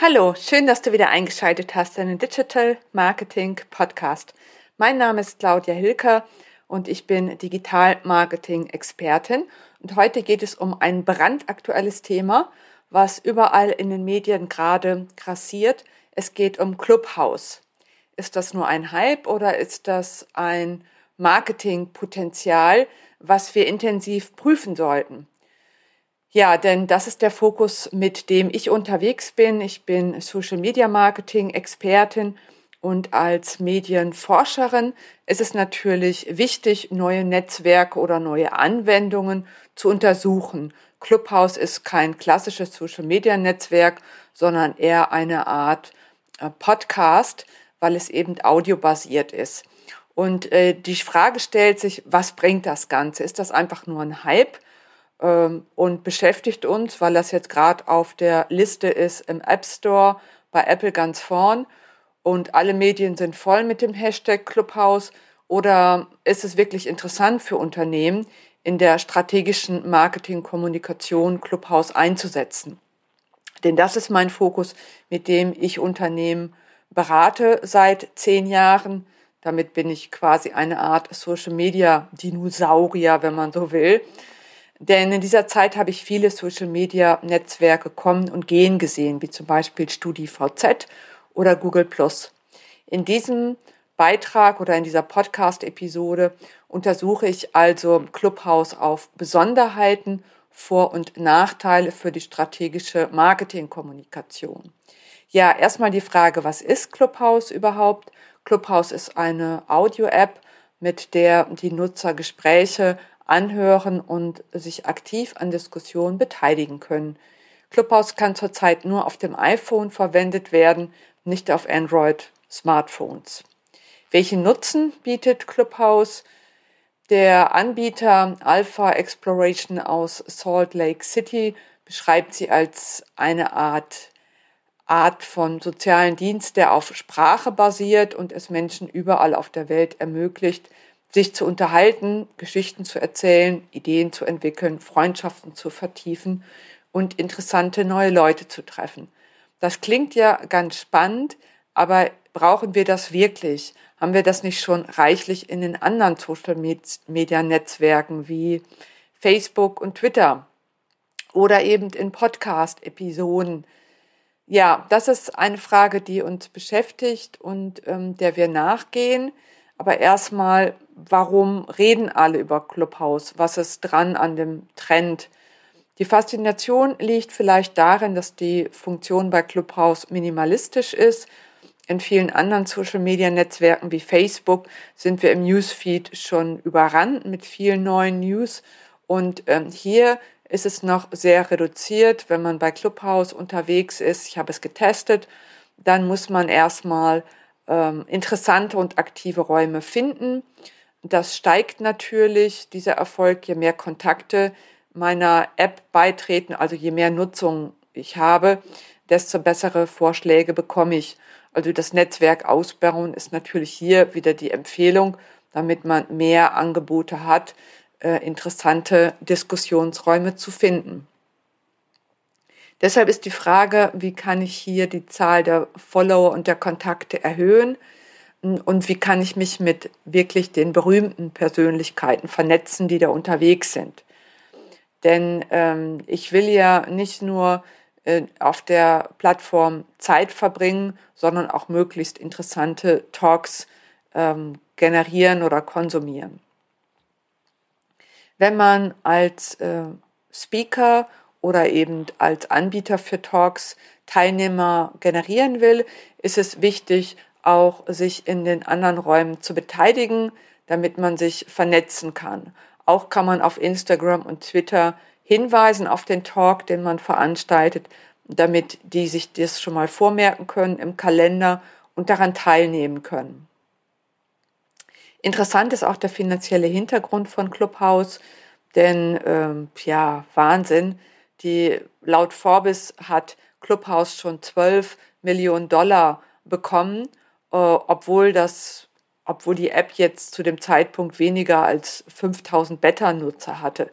Hallo, schön, dass du wieder eingeschaltet hast in den Digital Marketing Podcast. Mein Name ist Claudia Hilker und ich bin Digital Marketing Expertin. Und heute geht es um ein brandaktuelles Thema, was überall in den Medien gerade grassiert. Es geht um Clubhouse. Ist das nur ein Hype oder ist das ein Marketingpotenzial, was wir intensiv prüfen sollten? Ja, denn das ist der Fokus, mit dem ich unterwegs bin. Ich bin Social Media Marketing Expertin und als Medienforscherin ist es natürlich wichtig, neue Netzwerke oder neue Anwendungen zu untersuchen. Clubhouse ist kein klassisches Social Media Netzwerk, sondern eher eine Art äh, Podcast, weil es eben audiobasiert ist. Und äh, die Frage stellt sich, was bringt das Ganze? Ist das einfach nur ein Hype? Ähm, und beschäftigt uns, weil das jetzt gerade auf der Liste ist im App Store bei Apple ganz vorn und alle Medien sind voll mit dem Hashtag Clubhouse oder ist es wirklich interessant für Unternehmen, in der strategischen Marketingkommunikation Clubhouse einzusetzen? Denn das ist mein Fokus, mit dem ich Unternehmen berate seit zehn Jahren. Damit bin ich quasi eine Art Social Media Dinosaurier, wenn man so will. Denn in dieser Zeit habe ich viele Social-Media-Netzwerke kommen und gehen gesehen, wie zum Beispiel StudiVZ oder Google+. In diesem Beitrag oder in dieser Podcast-Episode untersuche ich also Clubhouse auf Besonderheiten, Vor- und Nachteile für die strategische Marketingkommunikation. Ja, erstmal die Frage, was ist Clubhouse überhaupt? Clubhouse ist eine Audio-App, mit der die Nutzer Gespräche anhören und sich aktiv an Diskussionen beteiligen können. Clubhouse kann zurzeit nur auf dem iPhone verwendet werden, nicht auf Android-Smartphones. Welchen Nutzen bietet Clubhouse? Der Anbieter Alpha Exploration aus Salt Lake City beschreibt sie als eine Art Art von sozialen Dienst, der auf Sprache basiert und es Menschen überall auf der Welt ermöglicht, sich zu unterhalten, Geschichten zu erzählen, Ideen zu entwickeln, Freundschaften zu vertiefen und interessante neue Leute zu treffen. Das klingt ja ganz spannend, aber brauchen wir das wirklich? Haben wir das nicht schon reichlich in den anderen Social Media Netzwerken wie Facebook und Twitter oder eben in Podcast-Episoden? Ja, das ist eine Frage, die uns beschäftigt und ähm, der wir nachgehen. Aber erstmal, warum reden alle über Clubhouse? Was ist dran an dem Trend? Die Faszination liegt vielleicht darin, dass die Funktion bei Clubhouse minimalistisch ist. In vielen anderen Social-Media-Netzwerken wie Facebook sind wir im Newsfeed schon überrannt mit vielen neuen News. Und ähm, hier ist es noch sehr reduziert. Wenn man bei Clubhouse unterwegs ist, ich habe es getestet, dann muss man erstmal ähm, interessante und aktive Räume finden. Das steigt natürlich, dieser Erfolg, je mehr Kontakte meiner App beitreten, also je mehr Nutzung ich habe, desto bessere Vorschläge bekomme ich. Also das Netzwerk ausbauen ist natürlich hier wieder die Empfehlung, damit man mehr Angebote hat, äh, interessante Diskussionsräume zu finden. Deshalb ist die Frage, wie kann ich hier die Zahl der Follower und der Kontakte erhöhen und wie kann ich mich mit wirklich den berühmten Persönlichkeiten vernetzen, die da unterwegs sind. Denn ähm, ich will ja nicht nur äh, auf der Plattform Zeit verbringen, sondern auch möglichst interessante Talks ähm, generieren oder konsumieren. Wenn man als äh, Speaker oder eben als Anbieter für Talks Teilnehmer generieren will, ist es wichtig, auch sich in den anderen Räumen zu beteiligen, damit man sich vernetzen kann. Auch kann man auf Instagram und Twitter hinweisen auf den Talk, den man veranstaltet, damit die sich das schon mal vormerken können im Kalender und daran teilnehmen können. Interessant ist auch der finanzielle Hintergrund von Clubhouse, denn ähm, ja, Wahnsinn, die laut Forbes hat Clubhouse schon 12 Millionen Dollar bekommen, äh, obwohl das, obwohl die App jetzt zu dem Zeitpunkt weniger als 5000 Beta-Nutzer hatte.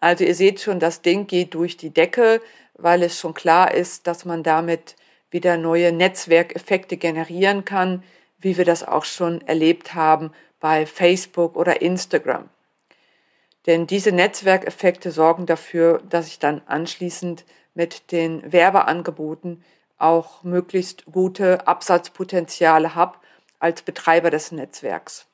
Also ihr seht schon, das Ding geht durch die Decke, weil es schon klar ist, dass man damit wieder neue Netzwerkeffekte generieren kann, wie wir das auch schon erlebt haben bei Facebook oder Instagram. Denn diese Netzwerkeffekte sorgen dafür, dass ich dann anschließend mit den Werbeangeboten auch möglichst gute Absatzpotenziale habe als Betreiber des Netzwerks.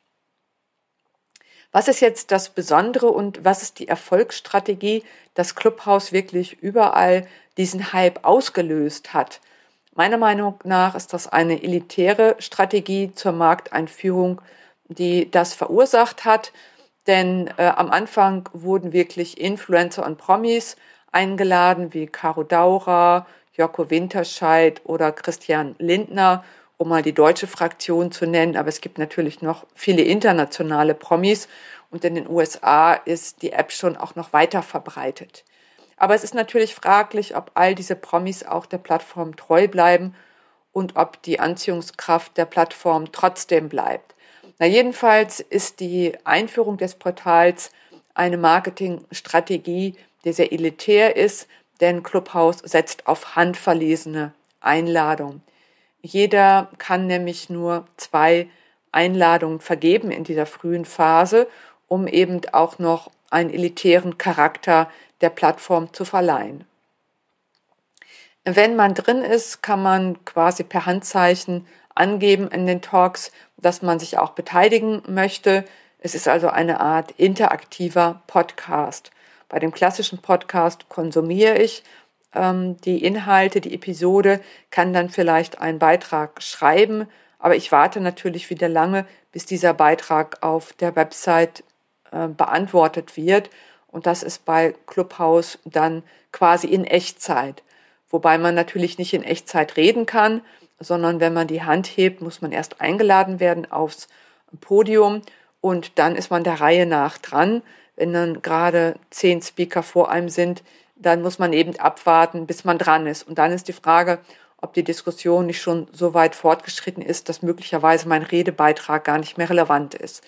Was ist jetzt das Besondere und was ist die Erfolgsstrategie, dass Clubhouse wirklich überall diesen Hype ausgelöst hat? Meiner Meinung nach ist das eine elitäre Strategie zur Markteinführung, die das verursacht hat. Denn äh, am Anfang wurden wirklich Influencer und Promis eingeladen, wie Caro Daurer, Joko Winterscheid oder Christian Lindner um mal die deutsche Fraktion zu nennen, aber es gibt natürlich noch viele internationale Promis und in den USA ist die App schon auch noch weiter verbreitet. Aber es ist natürlich fraglich, ob all diese Promis auch der Plattform treu bleiben und ob die Anziehungskraft der Plattform trotzdem bleibt. Na jedenfalls ist die Einführung des Portals eine Marketingstrategie, die sehr elitär ist, denn Clubhouse setzt auf handverlesene Einladungen. Jeder kann nämlich nur zwei Einladungen vergeben in dieser frühen Phase, um eben auch noch einen elitären Charakter der Plattform zu verleihen. Wenn man drin ist, kann man quasi per Handzeichen angeben in den Talks, dass man sich auch beteiligen möchte. Es ist also eine Art interaktiver Podcast. Bei dem klassischen Podcast konsumiere ich ähm, die Inhalte, die Episode, kann dann vielleicht einen Beitrag schreiben, aber ich warte natürlich wieder lange, bis dieser Beitrag auf der Website äh, beantwortet wird. Und das ist bei Clubhouse dann quasi in Echtzeit. Wobei man natürlich nicht in Echtzeit reden kann, sondern wenn man die Hand hebt, muss man erst eingeladen werden aufs Podium und dann ist man der Reihe nach dran. Wenn dann gerade zehn Speaker vor einem sind, dann muss man eben abwarten, bis man dran ist. Und dann ist die Frage, ob die Diskussion nicht schon so weit fortgeschritten ist, dass möglicherweise mein Redebeitrag gar nicht mehr relevant ist.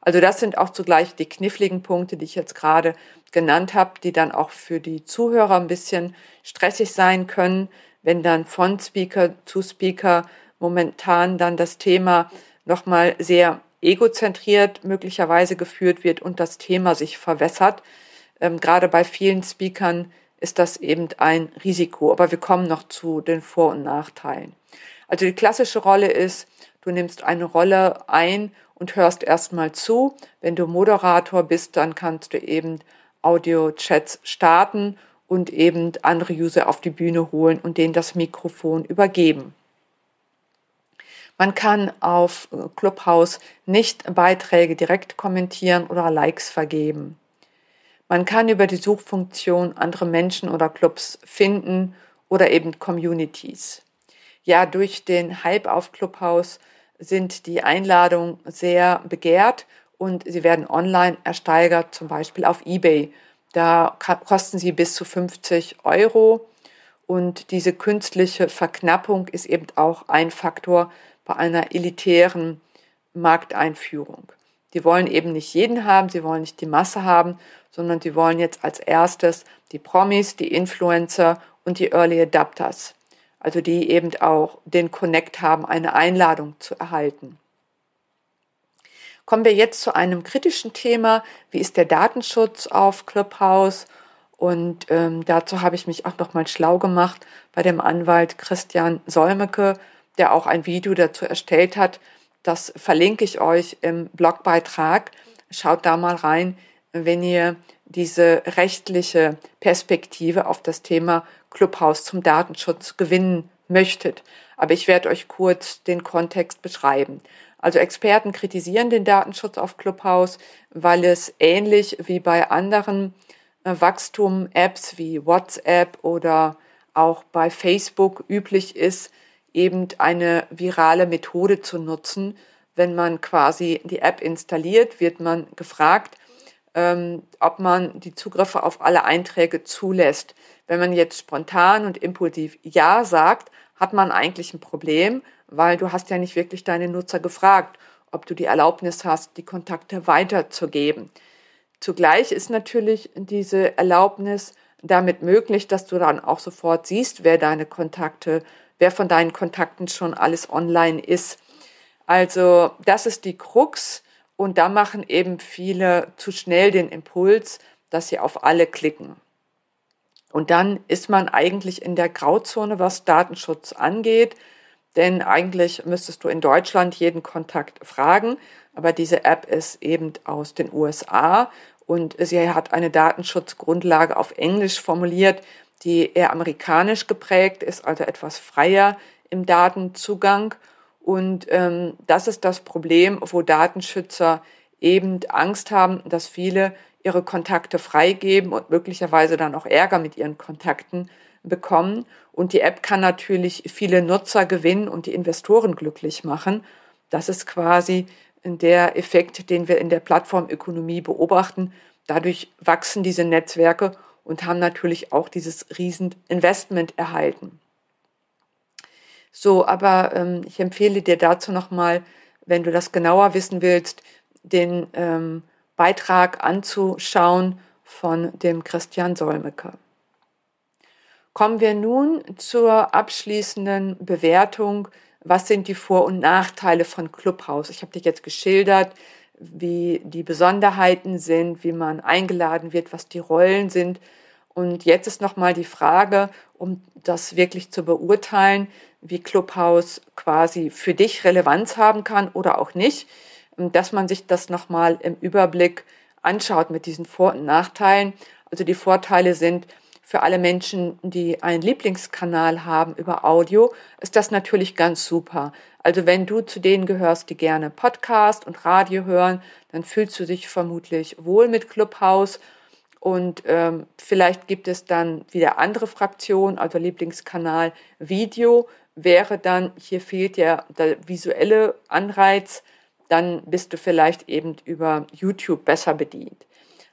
Also das sind auch zugleich die kniffligen Punkte, die ich jetzt gerade genannt habe, die dann auch für die Zuhörer ein bisschen stressig sein können, wenn dann von Speaker zu Speaker momentan dann das Thema nochmal sehr egozentriert möglicherweise geführt wird und das Thema sich verwässert. Ähm, gerade bei vielen Speakern ist das eben ein Risiko. Aber wir kommen noch zu den Vor- und Nachteilen. Also die klassische Rolle ist, du nimmst eine Rolle ein und hörst erstmal zu. Wenn du Moderator bist, dann kannst du eben Audio-Chats starten und eben andere User auf die Bühne holen und denen das Mikrofon übergeben. Man kann auf Clubhouse nicht Beiträge direkt kommentieren oder Likes vergeben. Man kann über die Suchfunktion andere Menschen oder Clubs finden oder eben Communities. Ja, durch den Hype auf Clubhouse sind die Einladungen sehr begehrt und sie werden online ersteigert, zum Beispiel auf eBay. Da kosten sie bis zu 50 Euro und diese künstliche Verknappung ist eben auch ein Faktor bei einer elitären Markteinführung. Die wollen eben nicht jeden haben, sie wollen nicht die Masse haben, sondern sie wollen jetzt als erstes die Promis, die Influencer und die Early Adapters, also die eben auch den Connect haben, eine Einladung zu erhalten. Kommen wir jetzt zu einem kritischen Thema. Wie ist der Datenschutz auf Clubhouse? Und ähm, dazu habe ich mich auch noch mal schlau gemacht bei dem Anwalt Christian Solmecke, der auch ein Video dazu erstellt hat. Das verlinke ich euch im Blogbeitrag. Schaut da mal rein wenn ihr diese rechtliche Perspektive auf das Thema Clubhouse zum Datenschutz gewinnen möchtet. Aber ich werde euch kurz den Kontext beschreiben. Also Experten kritisieren den Datenschutz auf Clubhouse, weil es ähnlich wie bei anderen äh, Wachstum-Apps wie WhatsApp oder auch bei Facebook üblich ist, eben eine virale Methode zu nutzen. Wenn man quasi die App installiert, wird man gefragt, ähm, ob man die Zugriffe auf alle Einträge zulässt. Wenn man jetzt spontan und impulsiv Ja sagt, hat man eigentlich ein Problem, weil du hast ja nicht wirklich deine Nutzer gefragt, ob du die Erlaubnis hast, die Kontakte weiterzugeben. Zugleich ist natürlich diese Erlaubnis damit möglich, dass du dann auch sofort siehst, wer deine Kontakte wer von deinen Kontakten schon alles online ist. Also das ist die Krux und da machen eben viele zu schnell den Impuls, dass sie auf alle klicken. Und dann ist man eigentlich in der Grauzone, was Datenschutz angeht. Denn eigentlich müsstest du in Deutschland jeden Kontakt fragen, aber diese App ist eben aus den USA und sie hat eine Datenschutzgrundlage auf Englisch formuliert, die eher amerikanisch geprägt ist, also etwas freier im Datenzugang. Und ähm, das ist das Problem, wo Datenschützer eben Angst haben, dass viele ihre Kontakte freigeben und möglicherweise dann auch Ärger mit ihren Kontakten bekommen. Und die App kann natürlich viele Nutzer gewinnen und die Investoren glücklich machen. Das ist quasi der Effekt, den wir in der Plattformökonomie beobachten. Dadurch wachsen diese Netzwerke und haben natürlich auch dieses Rieseninvestment erhalten. So, aber ähm, ich empfehle dir dazu nochmal, wenn du das genauer wissen willst, den ähm, Beitrag anzuschauen von dem Christian Solmecke. Kommen wir nun zur abschließenden Bewertung. Was sind die Vor- und Nachteile von Clubhouse? Ich habe dich jetzt geschildert, wie die Besonderheiten sind, wie man eingeladen wird, was die Rollen sind. Und jetzt ist nochmal die Frage, um das wirklich zu beurteilen, wie Clubhouse quasi für dich Relevanz haben kann oder auch nicht dass man sich das nochmal im Überblick anschaut mit diesen Vor- und Nachteilen. Also die Vorteile sind, für alle Menschen, die einen Lieblingskanal haben über Audio, ist das natürlich ganz super. Also wenn du zu denen gehörst, die gerne Podcast und Radio hören, dann fühlst du dich vermutlich wohl mit Clubhouse. Und ähm, vielleicht gibt es dann wieder andere Fraktionen, also Lieblingskanal Video wäre dann, hier fehlt ja der visuelle Anreiz, dann bist du vielleicht eben über YouTube besser bedient.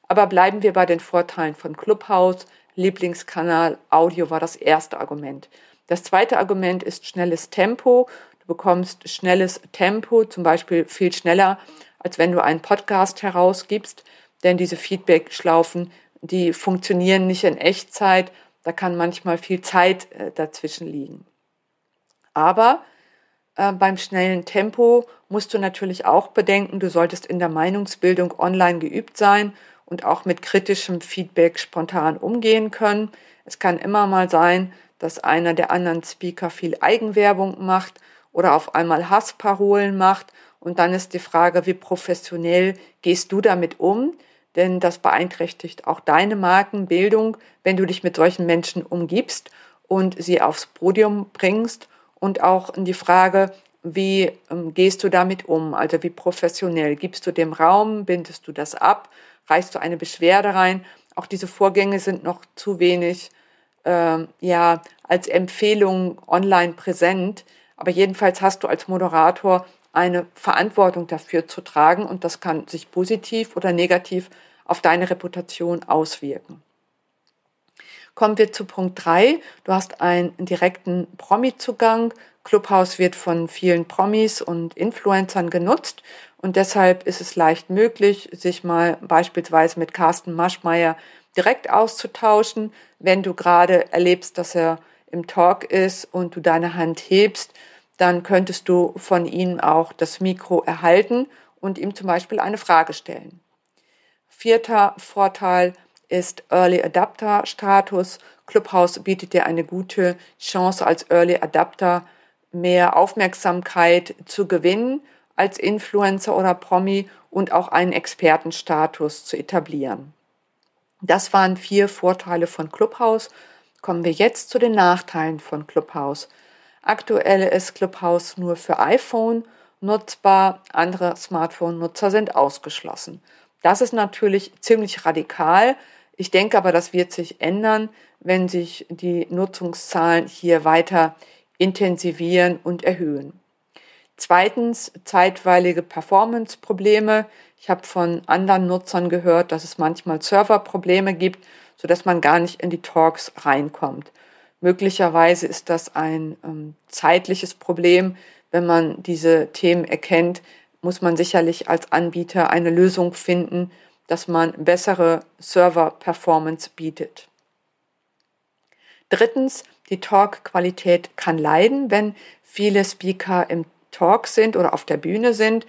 Aber bleiben wir bei den Vorteilen von Clubhouse. Lieblingskanal, Audio war das erste Argument. Das zweite Argument ist schnelles Tempo. Du bekommst schnelles Tempo, zum Beispiel viel schneller, als wenn du einen Podcast herausgibst. Denn diese Feedback-Schlaufen, die funktionieren nicht in Echtzeit. Da kann manchmal viel Zeit äh, dazwischen liegen. Aber äh, beim schnellen Tempo musst du natürlich auch bedenken, du solltest in der Meinungsbildung online geübt sein und auch mit kritischem Feedback spontan umgehen können. Es kann immer mal sein, dass einer der anderen Speaker viel Eigenwerbung macht oder auf einmal Hassparolen macht. Und dann ist die Frage, wie professionell gehst du damit um? Denn das beeinträchtigt auch deine Markenbildung, wenn du dich mit solchen Menschen umgibst und sie aufs Podium bringst und auch in die Frage, wie ähm, gehst du damit um? Also wie professionell? Gibst du dem Raum? Bindest du das ab? Reichst du eine Beschwerde rein? Auch diese Vorgänge sind noch zu wenig ähm, ja, als Empfehlung online präsent. Aber jedenfalls hast du als Moderator eine Verantwortung dafür zu tragen und das kann sich positiv oder negativ auf deine Reputation auswirken. Kommen wir zu Punkt drei. Du hast einen direkten Promi-Zugang. Clubhouse wird von vielen Promis und Influencern genutzt und deshalb ist es leicht möglich, sich mal beispielsweise mit Carsten Maschmeyer direkt auszutauschen, wenn du gerade erlebst, dass er im Talk ist und du deine Hand hebst, dann könntest du von ihm auch das Mikro erhalten und ihm zum Beispiel eine Frage stellen. Vierter Vorteil, ist Early Adapter Status. Clubhouse bietet dir eine gute Chance als Early Adapter mehr Aufmerksamkeit zu gewinnen als Influencer oder Promi und auch einen Expertenstatus zu etablieren. Das waren vier Vorteile von Clubhouse. Kommen wir jetzt zu den Nachteilen von Clubhouse. Aktuell ist Clubhouse nur für iPhone nutzbar, andere Smartphone-Nutzer sind ausgeschlossen. Das ist natürlich ziemlich radikal, ich denke aber, das wird sich ändern, wenn sich die Nutzungszahlen hier weiter intensivieren und erhöhen. Zweitens, zeitweilige Performance-Probleme. Ich habe von anderen Nutzern gehört, dass es manchmal Serverprobleme gibt, sodass man gar nicht in die Talks reinkommt. Möglicherweise ist das ein ähm, zeitliches Problem. Wenn man diese Themen erkennt, muss man sicherlich als Anbieter eine Lösung finden, dass man bessere Server-Performance bietet. Drittens, die Talk-Qualität kann leiden, wenn viele Speaker im Talk sind oder auf der Bühne sind,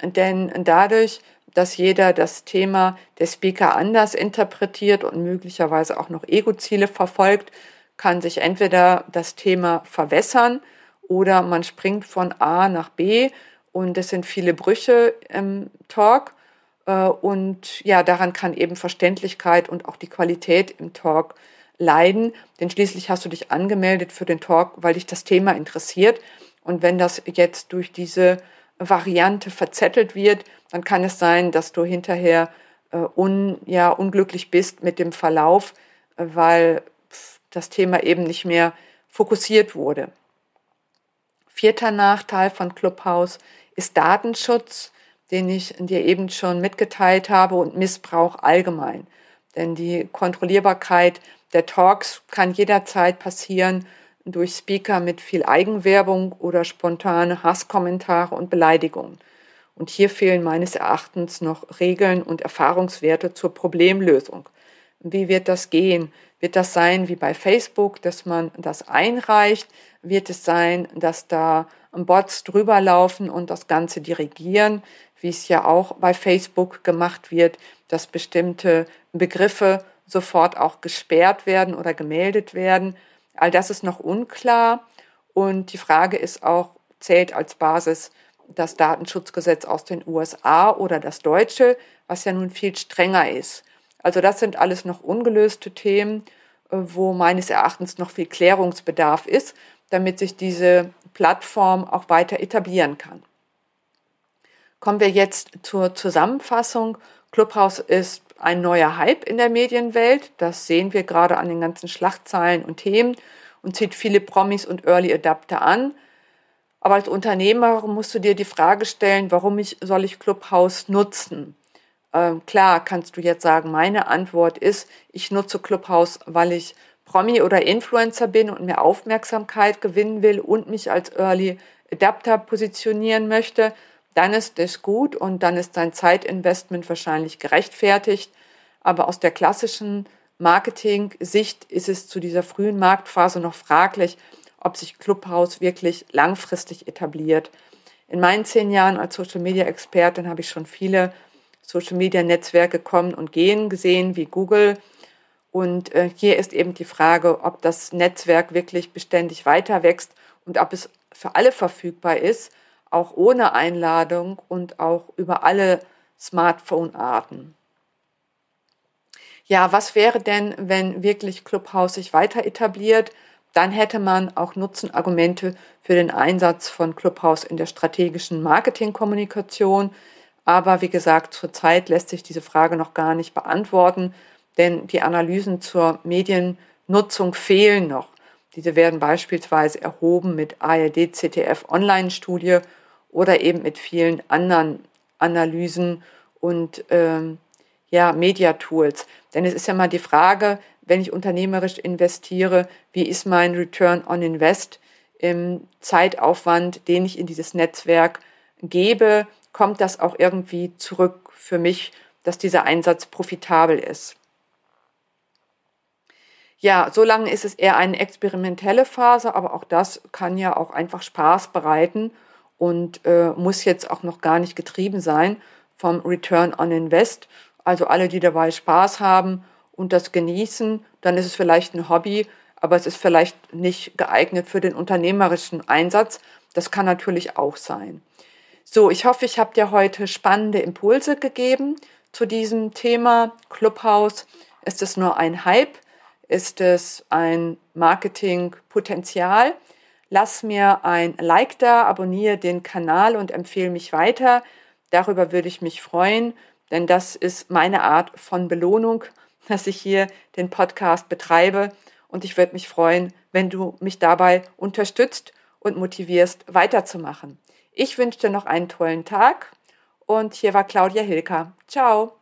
denn dadurch, dass jeder das Thema der Speaker anders interpretiert und möglicherweise auch noch Ego-Ziele verfolgt, kann sich entweder das Thema verwässern oder man springt von A nach B und es sind viele Brüche im Talk und ja, daran kann eben Verständlichkeit und auch die Qualität im Talk leiden, denn schließlich hast du dich angemeldet für den Talk, weil dich das Thema interessiert. Und wenn das jetzt durch diese Variante verzettelt wird, dann kann es sein, dass du hinterher äh, un, ja, unglücklich bist mit dem Verlauf, äh, weil das Thema eben nicht mehr fokussiert wurde. Vierter Nachteil von Clubhouse ist Datenschutz, den ich dir eben schon mitgeteilt habe, und Missbrauch allgemein. Denn die Kontrollierbarkeit der Talks kann jederzeit passieren durch Speaker mit viel Eigenwerbung oder spontane Hasskommentare und Beleidigungen. Und hier fehlen meines Erachtens noch Regeln und Erfahrungswerte zur Problemlösung. Wie wird das gehen? Wird das sein wie bei Facebook, dass man das einreicht? Wird es sein, dass da Bots drüber laufen und das Ganze dirigieren, wie es ja auch bei Facebook gemacht wird, dass bestimmte Begriffe sofort auch gesperrt werden oder gemeldet werden? All das ist noch unklar. Und die Frage ist auch, zählt als Basis das Datenschutzgesetz aus den USA oder das deutsche, was ja nun viel strenger ist. Also das sind alles noch ungelöste Themen, äh, wo meines Erachtens noch viel Klärungsbedarf ist, damit sich diese Plattform auch weiter etablieren kann. Kommen wir jetzt zur Zusammenfassung. Clubhouse ist ein neuer Hype in der Medienwelt. Das sehen wir gerade an den ganzen Schlachtzeilen und Themen und zieht viele Promis und Early Adapter an. Aber als Unternehmer musst du dir die Frage stellen, warum ich, soll ich Clubhouse nutzen? Ähm, klar kannst du jetzt sagen, meine Antwort ist, ich nutze Clubhouse, weil ich Promi oder Influencer bin und mehr Aufmerksamkeit gewinnen will und mich als Early Adapter positionieren möchte, dann ist es gut und dann ist dein Zeitinvestment wahrscheinlich gerechtfertigt. Aber aus der klassischen Marketing-Sicht ist es zu dieser frühen Marktphase noch fraglich, ob sich Clubhouse wirklich langfristig etabliert. In meinen zehn Jahren als Social-Media-Expertin habe ich schon viele Social-Media-Netzwerke kommen und gehen gesehen, wie Google. Und äh, hier ist eben die Frage, ob das Netzwerk wirklich beständig weiter wächst und ob es für alle verfügbar ist, auch ohne Einladung und auch über alle Smartphone-Arten. Ja, was wäre denn, wenn wirklich Clubhouse sich weiter etabliert? dann hätte man auch Nutzenargumente für den Einsatz von Clubhouse in der strategischen Marketingkommunikation. Aber wie gesagt, zurzeit lässt sich diese Frage noch gar nicht beantworten, denn die Analysen zur Mediennutzung fehlen noch. Diese werden beispielsweise erhoben mit ARD ZDF Online-Studie oder eben mit vielen anderen Analysen und ähm, ja, Media-Tools. Denn es ist ja mal die Frage, wenn ich unternehmerisch investiere, wie ist mein Return on Invest im Zeitaufwand, den ich in dieses Netzwerk gebe, kommt das auch irgendwie zurück für mich, dass dieser Einsatz profitabel ist. Ja, so lange ist es eher eine experimentelle Phase, aber auch das kann ja auch einfach Spaß bereiten und äh, muss jetzt auch noch gar nicht getrieben sein vom Return on Invest. Also alle, die dabei Spaß haben und das genießen, dann ist es vielleicht ein Hobby, aber es ist vielleicht nicht geeignet für den unternehmerischen Einsatz. Das kann natürlich auch sein. So, ich hoffe, ich habe dir heute spannende Impulse gegeben zu diesem Thema Clubhouse. Ist es nur ein Hype? Ist es ein Marketingpotenzial? Lass mir ein Like da, abonniere den Kanal und empfehle mich weiter. Darüber würde ich mich freuen, denn das ist meine Art von Belohnung dass ich hier den Podcast betreibe. Und ich würde mich freuen, wenn du mich dabei unterstützt und motivierst, weiterzumachen. Ich wünsche dir noch einen tollen Tag und hier war Claudia Hilker. Ciao.